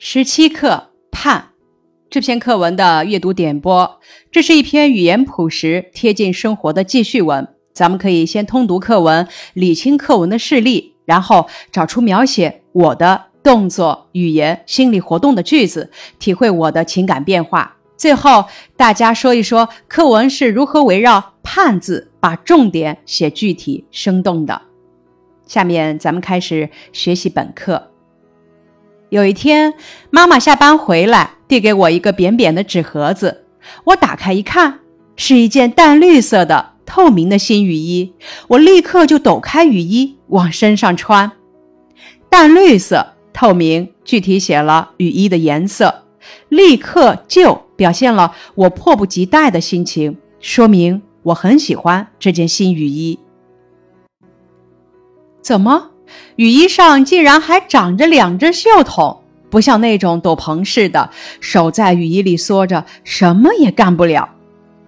十七课盼这篇课文的阅读点播，这是一篇语言朴实、贴近生活的记叙文。咱们可以先通读课文，理清课文的事例，然后找出描写我的动作、语言、心理活动的句子，体会我的情感变化。最后，大家说一说课文是如何围绕“盼”字，把重点写具体、生动的。下面咱们开始学习本课。有一天，妈妈下班回来，递给我一个扁扁的纸盒子。我打开一看，是一件淡绿色的透明的新雨衣。我立刻就抖开雨衣往身上穿。淡绿色、透明，具体写了雨衣的颜色。立刻就表现了我迫不及待的心情，说明我很喜欢这件新雨衣。怎么？雨衣上竟然还长着两只袖筒，不像那种斗篷似的，手在雨衣里缩着，什么也干不了。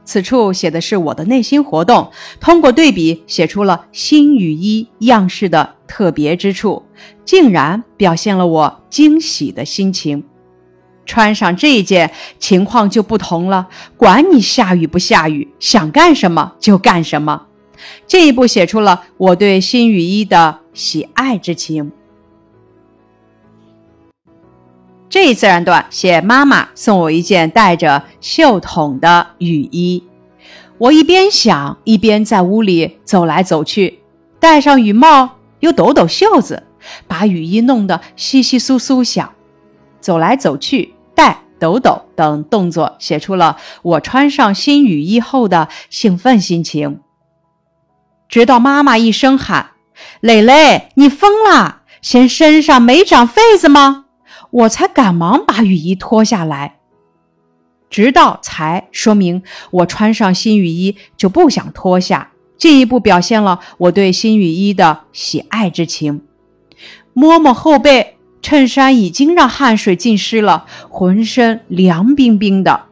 此处写的是我的内心活动，通过对比写出了新雨衣样式的特别之处，竟然表现了我惊喜的心情。穿上这一件，情况就不同了，管你下雨不下雨，想干什么就干什么。进一步写出了我对新雨衣的喜爱之情。这一自然段写妈妈送我一件带着袖筒的雨衣，我一边想一边在屋里走来走去，戴上雨帽又抖抖袖子，把雨衣弄得稀稀疏疏响。走来走去、戴、抖抖等动作，写出了我穿上新雨衣后的兴奋心情。直到妈妈一声喊：“蕾蕾，你疯了？嫌身上没长痱子吗？”我才赶忙把雨衣脱下来。直到才说明我穿上新雨衣就不想脱下，进一步表现了我对新雨衣的喜爱之情。摸摸后背，衬衫已经让汗水浸湿了，浑身凉冰冰的。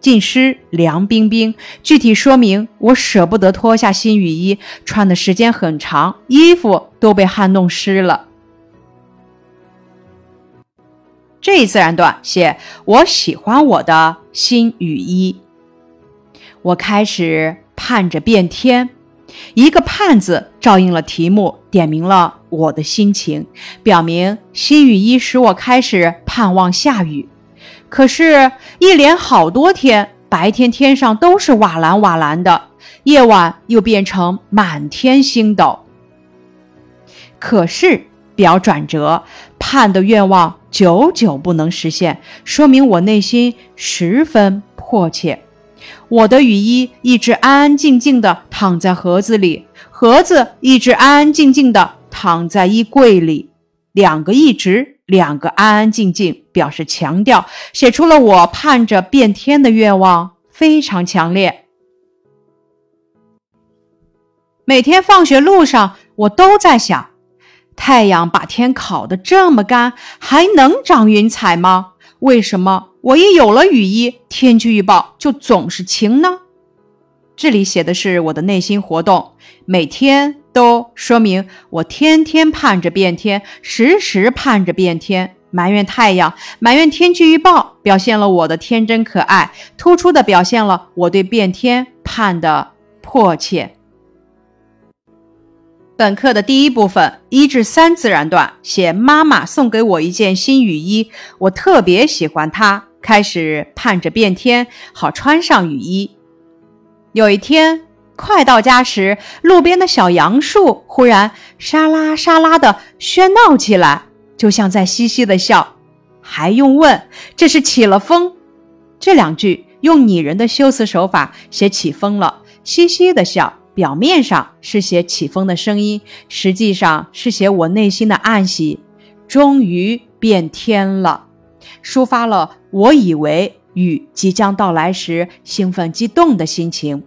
浸湿凉冰冰，具体说明我舍不得脱下新雨衣，穿的时间很长，衣服都被汗弄湿了。这一自然段写我喜欢我的新雨衣，我开始盼着变天，一个盼字照应了题目，点明了我的心情，表明新雨衣使我开始盼望下雨。可是，一连好多天，白天天上都是瓦蓝瓦蓝的，夜晚又变成满天星斗。可是，表转折，盼的愿望久久不能实现，说明我内心十分迫切。我的雨衣一直安安静静地躺在盒子里，盒子一直安安静静地躺在衣柜里，两个一直。两个安安静静，表示强调，写出了我盼着变天的愿望，非常强烈。每天放学路上，我都在想：太阳把天烤得这么干，还能长云彩吗？为什么我一有了雨衣，天气预报就总是晴呢？这里写的是我的内心活动，每天。说明我天天盼着变天，时时盼着变天，埋怨太阳，埋怨天气预报，表现了我的天真可爱，突出的表现了我对变天盼的迫切。本课的第一部分一至三自然段写妈妈送给我一件新雨衣，我特别喜欢它，开始盼着变天，好穿上雨衣。有一天。快到家时，路边的小杨树忽然沙拉沙拉的喧闹起来，就像在嘻嘻的笑，还用问这是起了风。这两句用拟人的修辞手法写起风了，嘻嘻的笑，表面上是写起风的声音，实际上是写我内心的暗喜，终于变天了，抒发了我以为雨即将到来时兴奋激动的心情。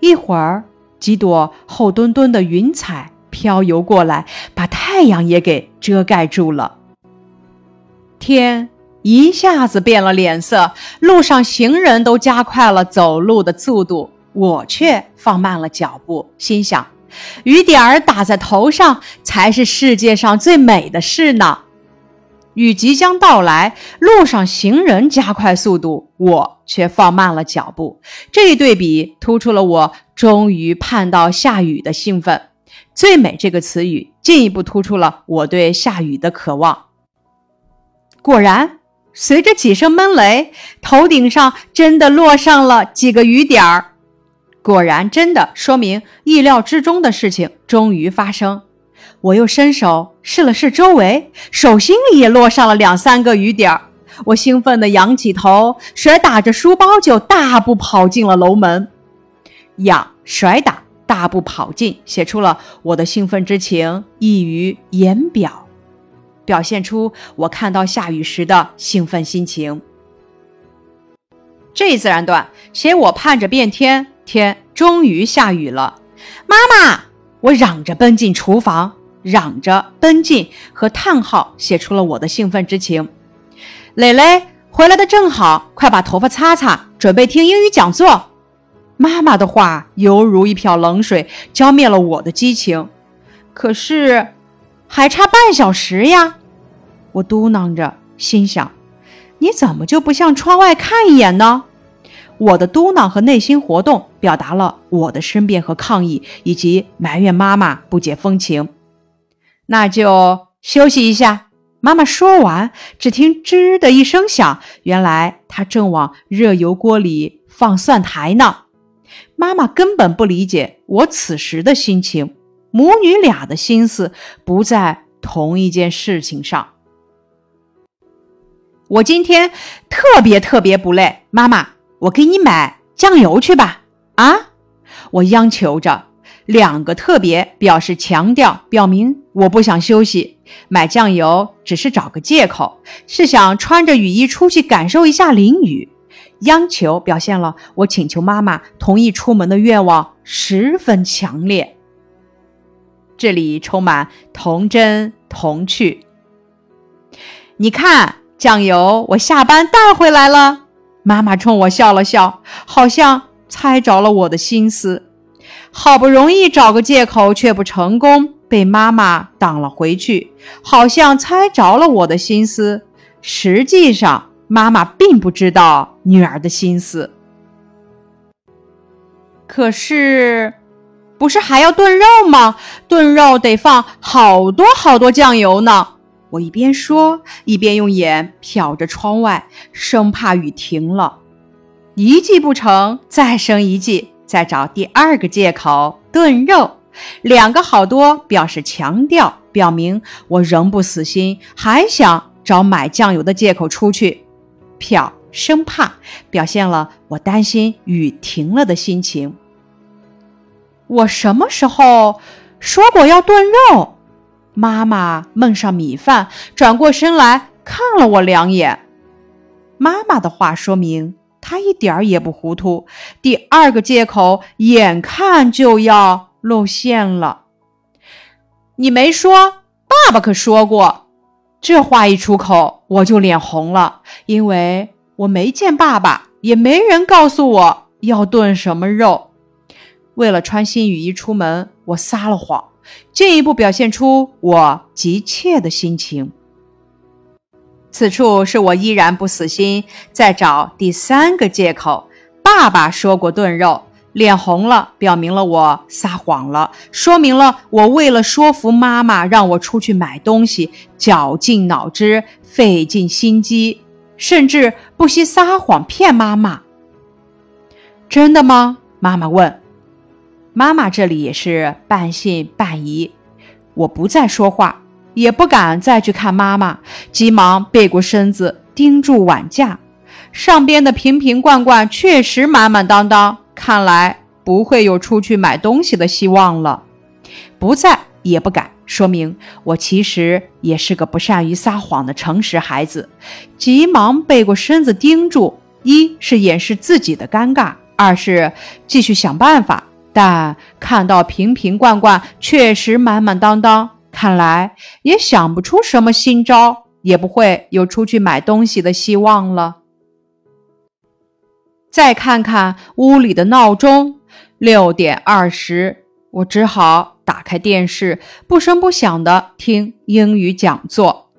一会儿，几朵厚墩墩的云彩飘游过来，把太阳也给遮盖住了。天一下子变了脸色，路上行人都加快了走路的速度，我却放慢了脚步，心想：雨点儿打在头上才是世界上最美的事呢。雨即将到来，路上行人加快速度，我却放慢了脚步。这一对比突出了我终于盼到下雨的兴奋。最美这个词语进一步突出了我对下雨的渴望。果然，随着几声闷雷，头顶上真的落上了几个雨点儿。果然，真的说明意料之中的事情终于发生。我又伸手试了试周围，手心里也落上了两三个雨点儿。我兴奋地仰起头，甩打着书包就大步跑进了楼门。仰甩打大步跑进，写出了我的兴奋之情溢于言表，表现出我看到下雨时的兴奋心情。这一自然段写我盼着变天，天终于下雨了。妈妈，我嚷着奔进厨房。嚷着奔进和叹号写出了我的兴奋之情。蕾蕾回来的正好，快把头发擦擦，准备听英语讲座。妈妈的话犹如一瓢冷水，浇灭了我的激情。可是还差半小时呀，我嘟囔着，心想：你怎么就不向窗外看一眼呢？我的嘟囔和内心活动表达了我的申辩和抗议，以及埋怨妈妈不解风情。那就休息一下。妈妈说完，只听“吱”的一声响，原来她正往热油锅里放蒜苔呢。妈妈根本不理解我此时的心情，母女俩的心思不在同一件事情上。我今天特别特别不累，妈妈，我给你买酱油去吧。啊！我央求着。两个特别表示强调，表明我不想休息。买酱油只是找个借口，是想穿着雨衣出去感受一下淋雨。央求表现了我请求妈妈同意出门的愿望十分强烈。这里充满童真童趣。你看，酱油我下班带回来了。妈妈冲我笑了笑，好像猜着了我的心思。好不容易找个借口却不成功，被妈妈挡了回去，好像猜着了我的心思。实际上，妈妈并不知道女儿的心思。可是，不是还要炖肉吗？炖肉得放好多好多酱油呢。我一边说，一边用眼瞟着窗外，生怕雨停了。一计不成，再生一计。再找第二个借口炖肉，两个好多表示强调，表明我仍不死心，还想找买酱油的借口出去。瞟生怕表现了我担心雨停了的心情。我什么时候说过要炖肉？妈妈焖上米饭，转过身来看了我两眼。妈妈的话说明。她一点儿也不糊涂，第二个借口眼看就要露馅了。你没说，爸爸可说过。这话一出口，我就脸红了，因为我没见爸爸，也没人告诉我要炖什么肉。为了穿新雨衣出门，我撒了谎，进一步表现出我急切的心情。此处是我依然不死心，再找第三个借口。爸爸说过炖肉，脸红了，表明了我撒谎了，说明了我为了说服妈妈让我出去买东西，绞尽脑汁，费尽心机，甚至不惜撒谎骗妈妈。真的吗？妈妈问。妈妈这里也是半信半疑。我不再说话。也不敢再去看妈妈，急忙背过身子，盯住碗架，上边的瓶瓶罐罐确实满满当当，看来不会有出去买东西的希望了。不在也不敢，说明我其实也是个不善于撒谎的诚实孩子。急忙背过身子，盯住，一是掩饰自己的尴尬，二是继续想办法。但看到瓶瓶罐罐确实满满当当。看来也想不出什么新招，也不会有出去买东西的希望了。再看看屋里的闹钟，六点二十，我只好打开电视，不声不响的听英语讲座。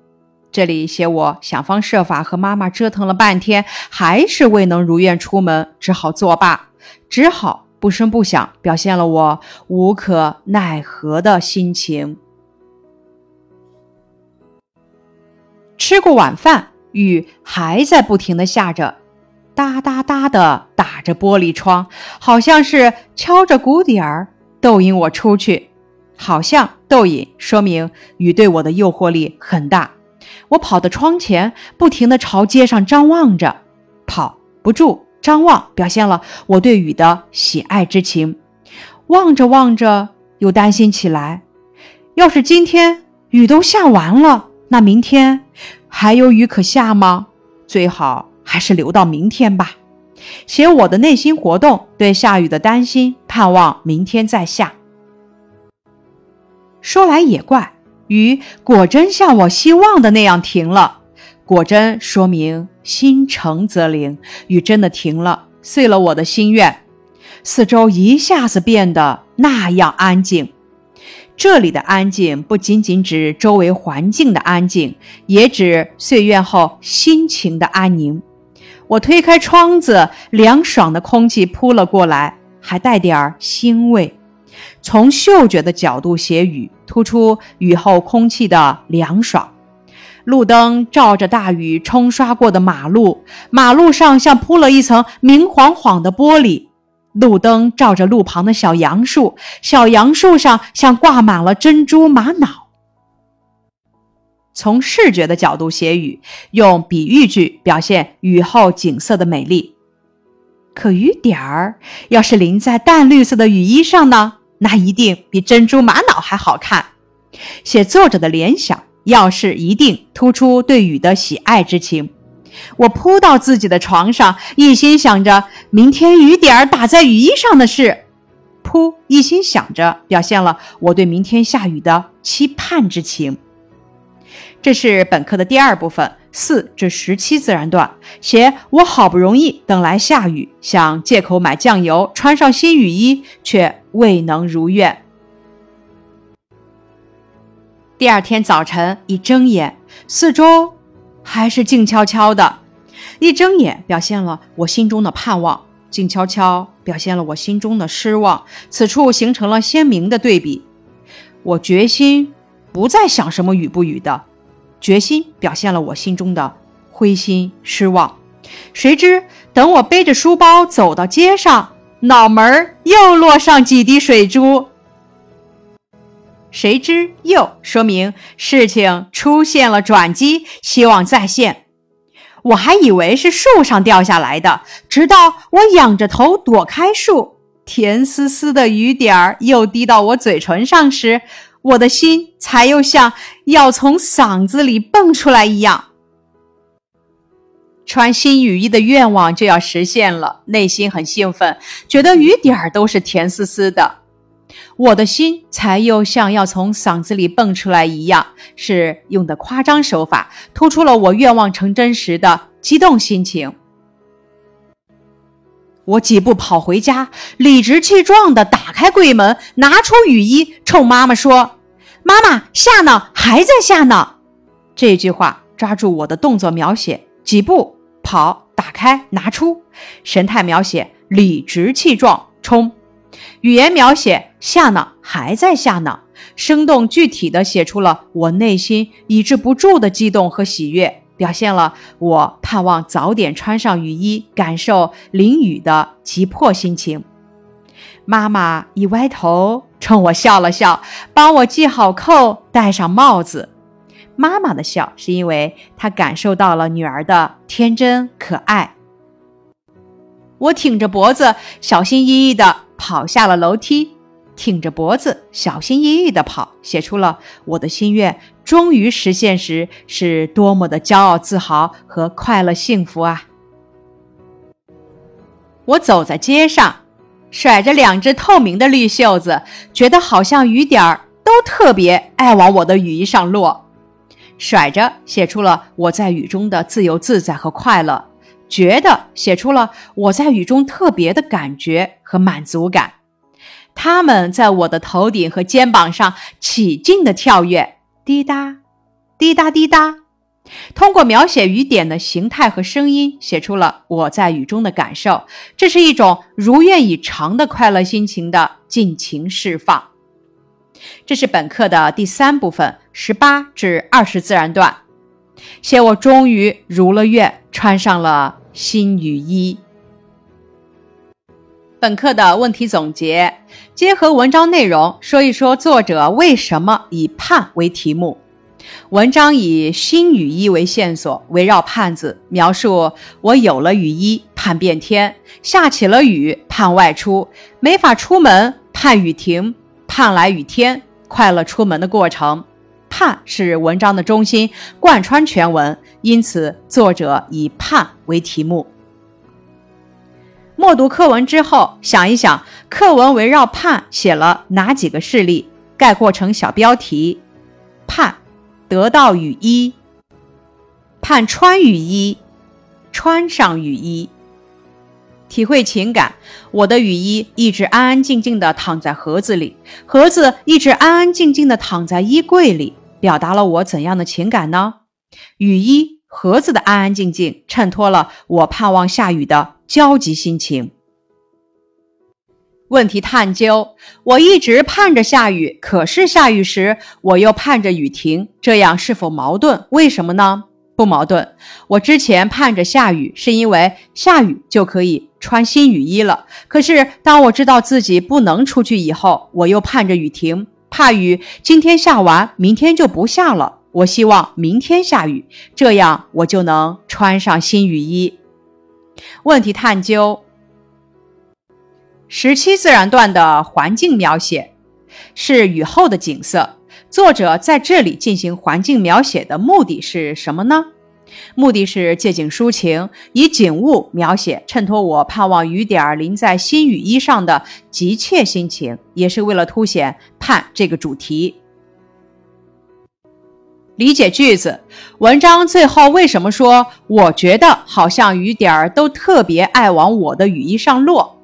这里写我想方设法和妈妈折腾了半天，还是未能如愿出门，只好作罢，只好不声不响，表现了我无可奈何的心情。吃过晚饭，雨还在不停的下着，哒哒哒的打着玻璃窗，好像是敲着鼓点儿，逗引我出去。好像逗引，说明雨对我的诱惑力很大。我跑到窗前，不停地朝街上张望着，跑不住，张望表现了我对雨的喜爱之情。望着望着，又担心起来：要是今天雨都下完了，那明天还有雨可下吗？最好还是留到明天吧。写我的内心活动，对下雨的担心，盼望明天再下。说来也怪。雨果真像我希望的那样停了，果真说明心诚则灵。雨真的停了，遂了我的心愿。四周一下子变得那样安静。这里的安静不仅仅指周围环境的安静，也指岁月后心情的安宁。我推开窗子，凉爽的空气扑了过来，还带点儿腥味。从嗅觉的角度写雨，突出雨后空气的凉爽。路灯照着大雨冲刷过的马路，马路上像铺了一层明晃晃的玻璃。路灯照着路旁的小杨树，小杨树上像挂满了珍珠玛瑙。从视觉的角度写雨，用比喻句表现雨后景色的美丽。可雨点儿要是淋在淡绿色的雨衣上呢？那一定比珍珠玛瑙还好看。写作者的联想，要是一定突出对雨的喜爱之情。我扑到自己的床上，一心想着明天雨点儿打在雨衣上的事。扑，一心想着，表现了我对明天下雨的期盼之情。这是本课的第二部分，四至十七自然段。写我好不容易等来下雨，想借口买酱油，穿上新雨衣，却未能如愿。第二天早晨一睁眼，四周还是静悄悄的。一睁眼，表现了我心中的盼望；静悄悄，表现了我心中的失望。此处形成了鲜明的对比。我决心不再想什么雨不雨的。决心表现了我心中的灰心失望，谁知等我背着书包走到街上，脑门儿又落上几滴水珠。谁知又说明事情出现了转机，希望再现。我还以为是树上掉下来的，直到我仰着头躲开树，甜丝丝的雨点儿又滴到我嘴唇上时。我的心才又像要从嗓子里蹦出来一样，穿新雨衣的愿望就要实现了，内心很兴奋，觉得雨点儿都是甜丝丝的。我的心才又像要从嗓子里蹦出来一样，是用的夸张手法，突出了我愿望成真时的激动心情。我几步跑回家，理直气壮地打开柜门，拿出雨衣，冲妈妈说：“妈妈，下呢，还在下呢。”这句话抓住我的动作描写：几步跑，打开，拿出；神态描写：理直气壮，冲；语言描写：下呢，还在下呢。生动具体地写出了我内心抑制不住的激动和喜悦。表现了我盼望早点穿上雨衣，感受淋雨的急迫心情。妈妈一歪头，冲我笑了笑，帮我系好扣，戴上帽子。妈妈的笑是因为她感受到了女儿的天真可爱。我挺着脖子，小心翼翼地跑下了楼梯。挺着脖子，小心翼翼地跑，写出了我的心愿终于实现时是多么的骄傲、自豪和快乐、幸福啊！我走在街上，甩着两只透明的绿袖子，觉得好像雨点儿都特别爱往我的雨衣上落。甩着写出了我在雨中的自由自在和快乐，觉得写出了我在雨中特别的感觉和满足感。他们在我的头顶和肩膀上起劲的跳跃，滴答，滴答滴答，通过描写雨点的形态和声音，写出了我在雨中的感受。这是一种如愿以偿的快乐心情的尽情释放。这是本课的第三部分，十八至二十自然段，写我终于如了愿，穿上了新雨衣。本课的问题总结，结合文章内容说一说作者为什么以盼为题目。文章以新雨衣为线索，围绕“盼”字描述我有了雨衣，盼变天；下起了雨，盼外出；没法出门，盼雨停；盼来雨天，快乐出门的过程。盼是文章的中心，贯穿全文，因此作者以盼为题目。默读课文之后，想一想课文围绕盼写了哪几个事例，概括成小标题：盼得到雨衣，盼穿雨衣，穿上雨衣。体会情感，我的雨衣一直安安静静地躺在盒子里，盒子一直安安静静地躺在衣柜里，表达了我怎样的情感呢？雨衣、盒子的安安静静，衬托了我盼望下雨的。焦急心情。问题探究：我一直盼着下雨，可是下雨时我又盼着雨停，这样是否矛盾？为什么呢？不矛盾。我之前盼着下雨，是因为下雨就可以穿新雨衣了。可是当我知道自己不能出去以后，我又盼着雨停，怕雨今天下完，明天就不下了。我希望明天下雨，这样我就能穿上新雨衣。问题探究：十七自然段的环境描写是雨后的景色。作者在这里进行环境描写的目的是什么呢？目的是借景抒情，以景物描写衬托我盼望雨点儿淋在新雨衣上的急切心情，也是为了凸显盼这个主题。理解句子，文章最后为什么说我觉得好像雨点儿都特别爱往我的雨衣上落？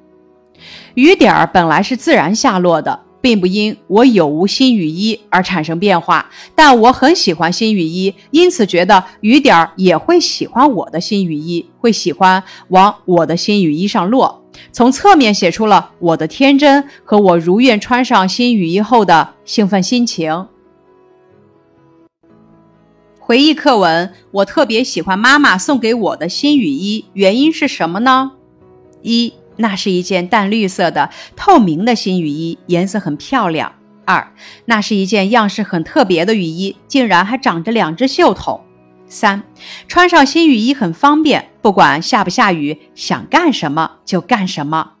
雨点儿本来是自然下落的，并不因我有无新雨衣而产生变化。但我很喜欢新雨衣，因此觉得雨点儿也会喜欢我的新雨衣，会喜欢往我的新雨衣上落。从侧面写出了我的天真和我如愿穿上新雨衣后的兴奋心情。回忆课文，我特别喜欢妈妈送给我的新雨衣，原因是什么呢？一，那是一件淡绿色的透明的新雨衣，颜色很漂亮。二，那是一件样式很特别的雨衣，竟然还长着两只袖筒。三，穿上新雨衣很方便，不管下不下雨，想干什么就干什么。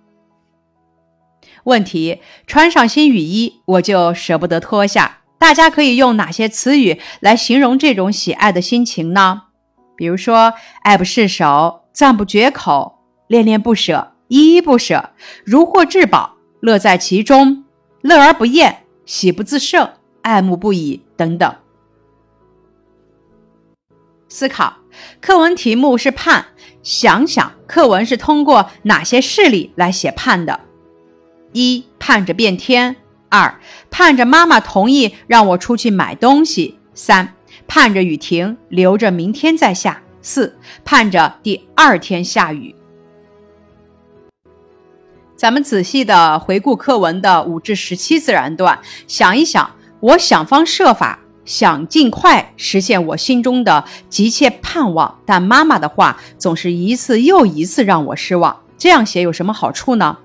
问题：穿上新雨衣，我就舍不得脱下。大家可以用哪些词语来形容这种喜爱的心情呢？比如说，爱不释手、赞不绝口、恋恋不舍、依依不舍、如获至宝、乐在其中、乐而不厌、喜不自胜、爱慕不已等等。思考课文题目是盼，想想课文是通过哪些事例来写盼的？一盼着变天。二盼着妈妈同意让我出去买东西。三盼着雨停，留着明天再下。四盼着第二天下雨。咱们仔细的回顾课文的五至十七自然段，想一想，我想方设法想尽快实现我心中的急切盼望，但妈妈的话总是一次又一次让我失望。这样写有什么好处呢？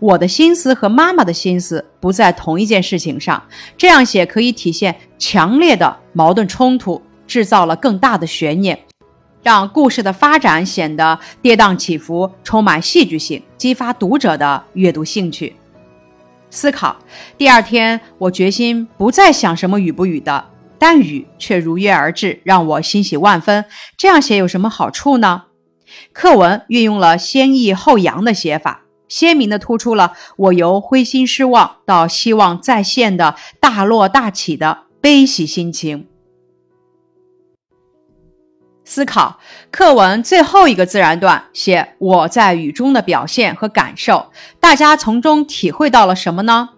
我的心思和妈妈的心思不在同一件事情上，这样写可以体现强烈的矛盾冲突，制造了更大的悬念，让故事的发展显得跌宕起伏，充满戏剧性，激发读者的阅读兴趣。思考。第二天，我决心不再想什么雨不雨的，但雨却如约而至，让我欣喜万分。这样写有什么好处呢？课文运用了先抑后扬的写法。鲜明地突出了我由灰心失望到希望再现的大落大起的悲喜心情。思考课文最后一个自然段，写我在雨中的表现和感受，大家从中体会到了什么呢？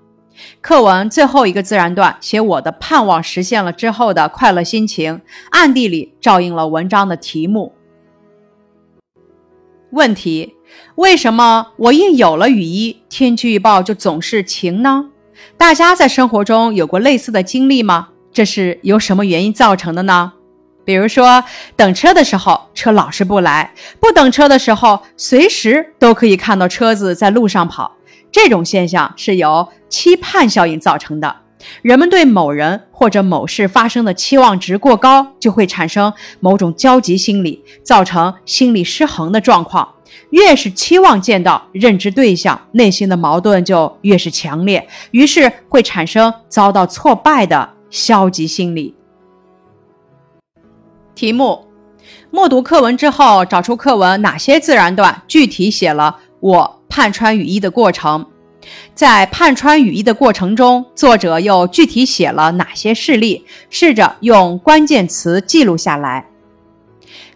课文最后一个自然段写我的盼望实现了之后的快乐心情，暗地里照应了文章的题目。问题：为什么我一有了雨衣，天气预报就总是晴呢？大家在生活中有过类似的经历吗？这是由什么原因造成的呢？比如说，等车的时候车老是不来；不等车的时候，随时都可以看到车子在路上跑。这种现象是由期盼效应造成的。人们对某人或者某事发生的期望值过高，就会产生某种焦急心理，造成心理失衡的状况。越是期望见到认知对象，内心的矛盾就越是强烈，于是会产生遭到挫败的消极心理。题目：默读课文之后，找出课文哪些自然段具体写了我盼穿雨衣的过程。在盼穿雨衣的过程中，作者又具体写了哪些事例？试着用关键词记录下来。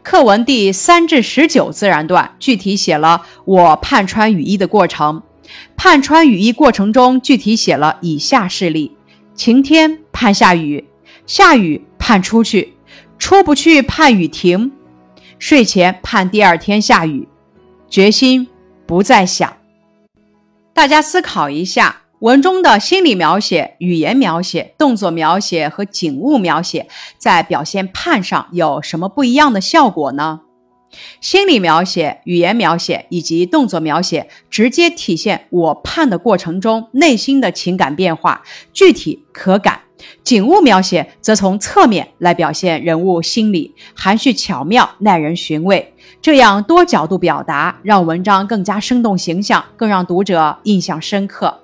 课文第三至十九自然段具体写了我盼穿雨衣的过程。盼穿雨衣过程中，具体写了以下事例：晴天盼下雨，下雨盼出去，出不去盼雨停，睡前盼第二天下雨，决心不再想。大家思考一下，文中的心理描写、语言描写、动作描写和景物描写，在表现盼上有什么不一样的效果呢？心理描写、语言描写以及动作描写，直接体现我盼的过程中内心的情感变化，具体可感。景物描写则从侧面来表现人物心理，含蓄巧妙，耐人寻味。这样多角度表达，让文章更加生动形象，更让读者印象深刻。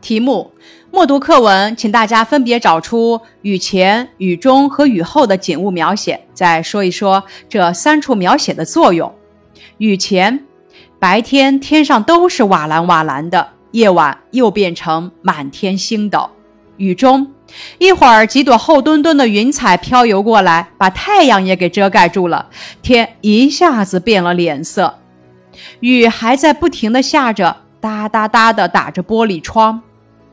题目：默读课文，请大家分别找出雨前、雨中和雨后的景物描写，再说一说这三处描写的作用。雨前，白天天上都是瓦蓝瓦蓝的。夜晚又变成满天星斗，雨中一会儿几朵厚墩墩的云彩飘游过来，把太阳也给遮盖住了，天一下子变了脸色。雨还在不停地下着，哒哒哒地打着玻璃窗。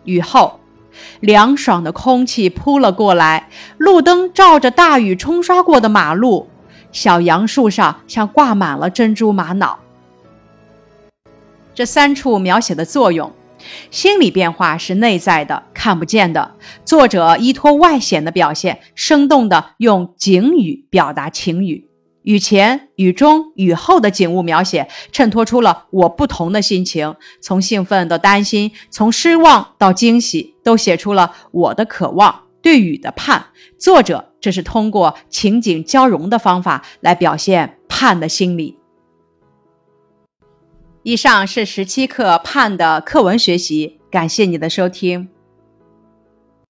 雨后，凉爽的空气扑了过来，路灯照着大雨冲刷过的马路，小杨树上像挂满了珍珠玛瑙。这三处描写的作用，心理变化是内在的、看不见的。作者依托外显的表现，生动地用景语表达情语。雨前、雨中、雨后的景物描写，衬托出了我不同的心情，从兴奋到担心，从失望到惊喜，都写出了我的渴望、对雨的盼。作者这是通过情景交融的方法来表现盼的心理。以上是十七课盼的课文学习，感谢你的收听。